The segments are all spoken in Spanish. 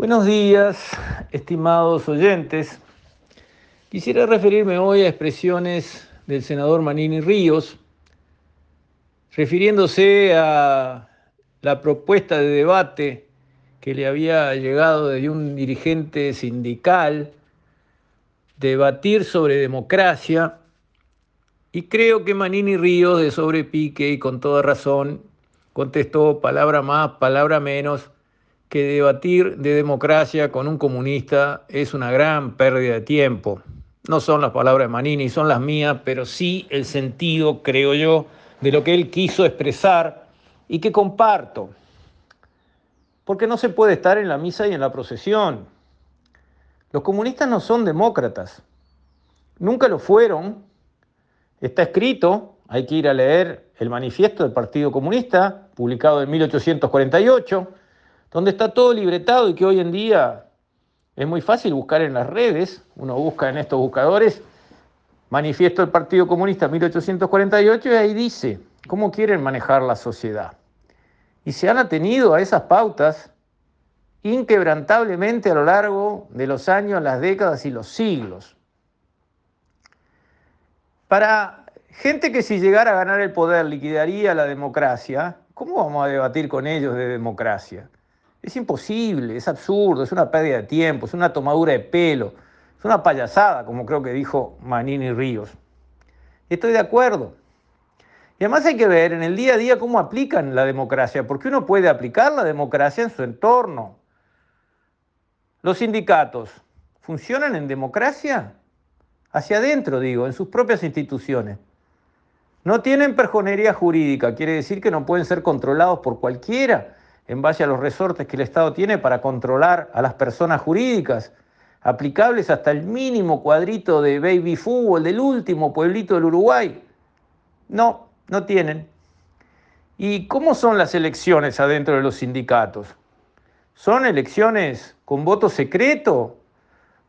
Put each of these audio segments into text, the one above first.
Buenos días, estimados oyentes. Quisiera referirme hoy a expresiones del senador Manini Ríos, refiriéndose a la propuesta de debate que le había llegado de un dirigente sindical, debatir sobre democracia, y creo que Manini Ríos, de sobrepique y con toda razón, contestó palabra más, palabra menos, que debatir de democracia con un comunista es una gran pérdida de tiempo. No son las palabras de Manini, son las mías, pero sí el sentido, creo yo, de lo que él quiso expresar y que comparto. Porque no se puede estar en la misa y en la procesión. Los comunistas no son demócratas. Nunca lo fueron. Está escrito, hay que ir a leer el manifiesto del Partido Comunista, publicado en 1848 donde está todo libretado y que hoy en día es muy fácil buscar en las redes, uno busca en estos buscadores, manifiesto del Partido Comunista 1848 y ahí dice cómo quieren manejar la sociedad. Y se han atenido a esas pautas inquebrantablemente a lo largo de los años, las décadas y los siglos. Para gente que si llegara a ganar el poder liquidaría la democracia, ¿cómo vamos a debatir con ellos de democracia? Es imposible, es absurdo, es una pérdida de tiempo, es una tomadura de pelo, es una payasada, como creo que dijo Manini Ríos. Estoy de acuerdo. Y además hay que ver en el día a día cómo aplican la democracia, porque uno puede aplicar la democracia en su entorno. Los sindicatos, ¿funcionan en democracia? Hacia adentro, digo, en sus propias instituciones. No tienen perjonería jurídica, quiere decir que no pueden ser controlados por cualquiera en base a los resortes que el Estado tiene para controlar a las personas jurídicas, aplicables hasta el mínimo cuadrito de baby fútbol del último pueblito del Uruguay. No, no tienen. ¿Y cómo son las elecciones adentro de los sindicatos? ¿Son elecciones con voto secreto,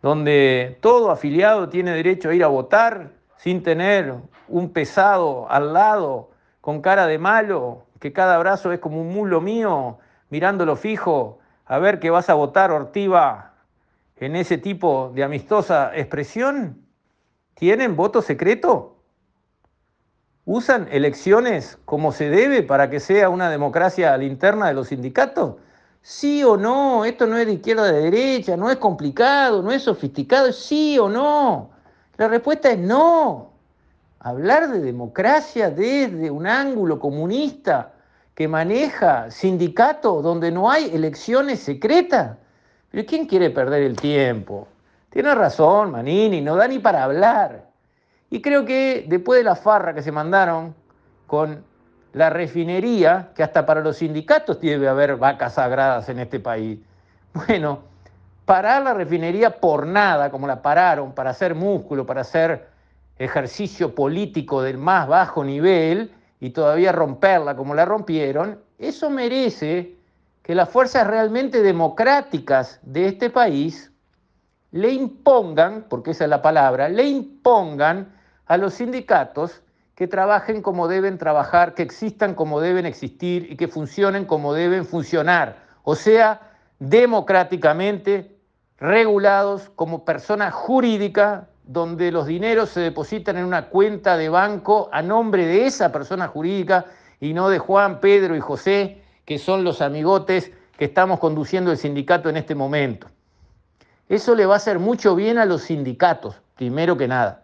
donde todo afiliado tiene derecho a ir a votar sin tener un pesado al lado con cara de malo, que cada brazo es como un mulo mío mirándolo fijo, a ver qué vas a votar, Ortiva, en ese tipo de amistosa expresión? ¿Tienen voto secreto? ¿Usan elecciones como se debe para que sea una democracia a la interna de los sindicatos? ¿Sí o no? Esto no es de izquierda o de derecha, no es complicado, no es sofisticado, sí o no. La respuesta es no. Hablar de democracia desde un ángulo comunista que maneja sindicatos donde no hay elecciones secretas. Pero ¿quién quiere perder el tiempo? Tiene razón, Manini, no da ni para hablar. Y creo que después de la farra que se mandaron con la refinería, que hasta para los sindicatos debe haber vacas sagradas en este país, bueno, parar la refinería por nada, como la pararon, para hacer músculo, para hacer ejercicio político del más bajo nivel, y todavía romperla como la rompieron, eso merece que las fuerzas realmente democráticas de este país le impongan, porque esa es la palabra, le impongan a los sindicatos que trabajen como deben trabajar, que existan como deben existir y que funcionen como deben funcionar, o sea, democráticamente regulados como persona jurídica donde los dineros se depositan en una cuenta de banco a nombre de esa persona jurídica y no de Juan, Pedro y José, que son los amigotes que estamos conduciendo el sindicato en este momento. Eso le va a hacer mucho bien a los sindicatos, primero que nada,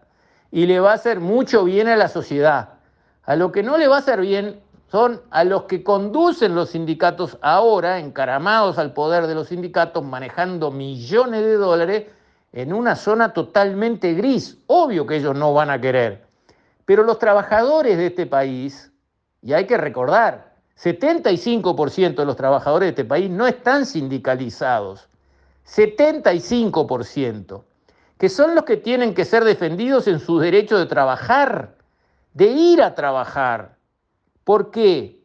y le va a hacer mucho bien a la sociedad. A lo que no le va a hacer bien son a los que conducen los sindicatos ahora, encaramados al poder de los sindicatos, manejando millones de dólares en una zona totalmente gris. Obvio que ellos no van a querer. Pero los trabajadores de este país, y hay que recordar, 75% de los trabajadores de este país no están sindicalizados. 75%, que son los que tienen que ser defendidos en su derecho de trabajar, de ir a trabajar. ¿Por qué?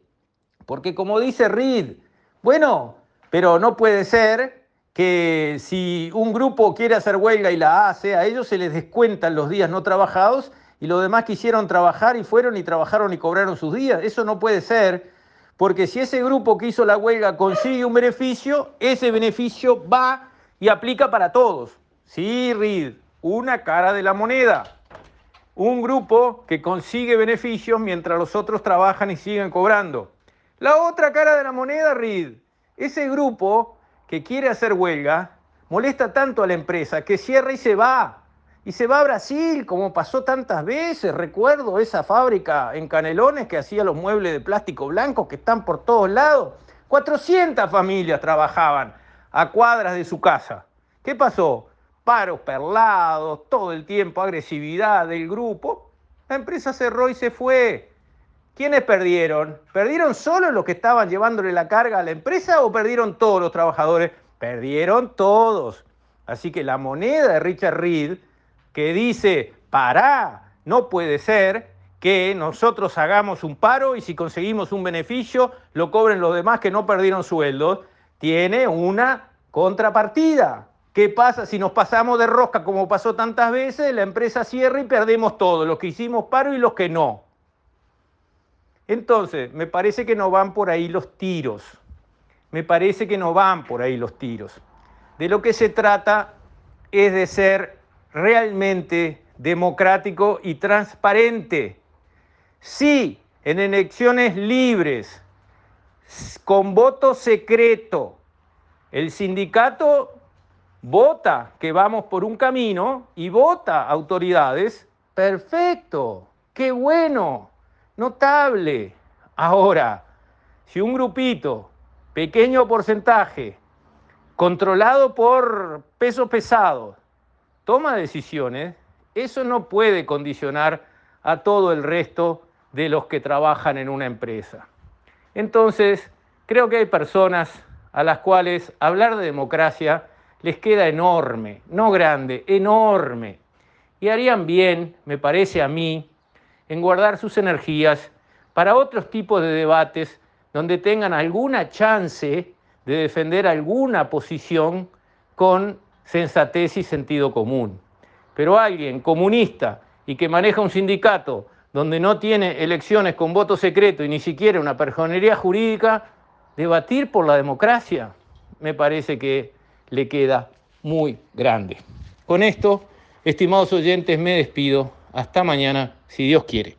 Porque como dice Reed, bueno, pero no puede ser que si un grupo quiere hacer huelga y la hace, a ellos se les descuentan los días no trabajados y los demás quisieron trabajar y fueron y trabajaron y cobraron sus días. Eso no puede ser, Porque si ese grupo que hizo la huelga consigue un beneficio, ese beneficio va y aplica para todos. Sí, Reed, una cara de la moneda. Un grupo que consigue beneficios mientras los otros trabajan y siguen cobrando. La otra cara de la moneda, Reed, ese grupo que quiere hacer huelga molesta tanto a la empresa que cierra y se va. Y se va a Brasil, como pasó tantas veces. Recuerdo esa fábrica en Canelones que hacía los muebles de plástico blanco que están por todos lados. 400 familias trabajaban a cuadras de su casa. ¿Qué pasó? Paros perlados, todo el tiempo agresividad del grupo. La empresa cerró y se fue. ¿Quiénes perdieron? ¿Perdieron solo los que estaban llevándole la carga a la empresa o perdieron todos los trabajadores? Perdieron todos. Así que la moneda de Richard Reed que dice, pará, no puede ser que nosotros hagamos un paro y si conseguimos un beneficio lo cobren los demás que no perdieron sueldos, tiene una contrapartida. ¿Qué pasa si nos pasamos de rosca como pasó tantas veces? La empresa cierra y perdemos todo, los que hicimos paro y los que no. Entonces, me parece que no van por ahí los tiros. Me parece que no van por ahí los tiros. De lo que se trata es de ser realmente democrático y transparente. Sí, en elecciones libres, con voto secreto, el sindicato vota que vamos por un camino y vota autoridades, perfecto, qué bueno, notable. Ahora, si un grupito, pequeño porcentaje, controlado por pesos pesados, toma decisiones, eso no puede condicionar a todo el resto de los que trabajan en una empresa. Entonces, creo que hay personas a las cuales hablar de democracia les queda enorme, no grande, enorme. Y harían bien, me parece a mí, en guardar sus energías para otros tipos de debates donde tengan alguna chance de defender alguna posición con sensatez y sentido común. Pero alguien comunista y que maneja un sindicato donde no tiene elecciones con voto secreto y ni siquiera una personería jurídica, debatir por la democracia me parece que le queda muy grande. Con esto, estimados oyentes, me despido. Hasta mañana, si Dios quiere.